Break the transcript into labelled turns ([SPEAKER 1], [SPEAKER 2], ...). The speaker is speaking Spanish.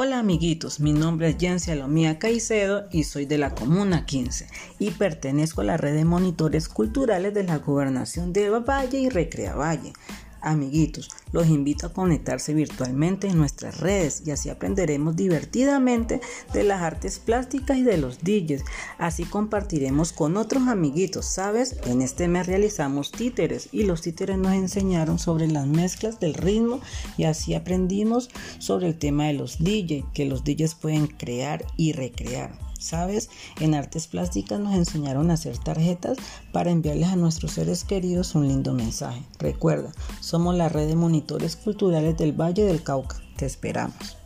[SPEAKER 1] Hola amiguitos, mi nombre es Jensi Alomía Caicedo y soy de la Comuna 15 y pertenezco a la red de monitores culturales de la Gobernación de Valle y Recrea Valle. Amiguitos, los invito a conectarse virtualmente en nuestras redes y así aprenderemos divertidamente de las artes plásticas y de los DJs. Así compartiremos con otros amiguitos, ¿sabes? En este mes realizamos títeres y los títeres nos enseñaron sobre las mezclas del ritmo y así aprendimos sobre el tema de los DJs, que los DJs pueden crear y recrear. ¿Sabes? En artes plásticas nos enseñaron a hacer tarjetas para enviarles a nuestros seres queridos un lindo mensaje. Recuerda, somos la red de monitores culturales del Valle del Cauca. Te esperamos.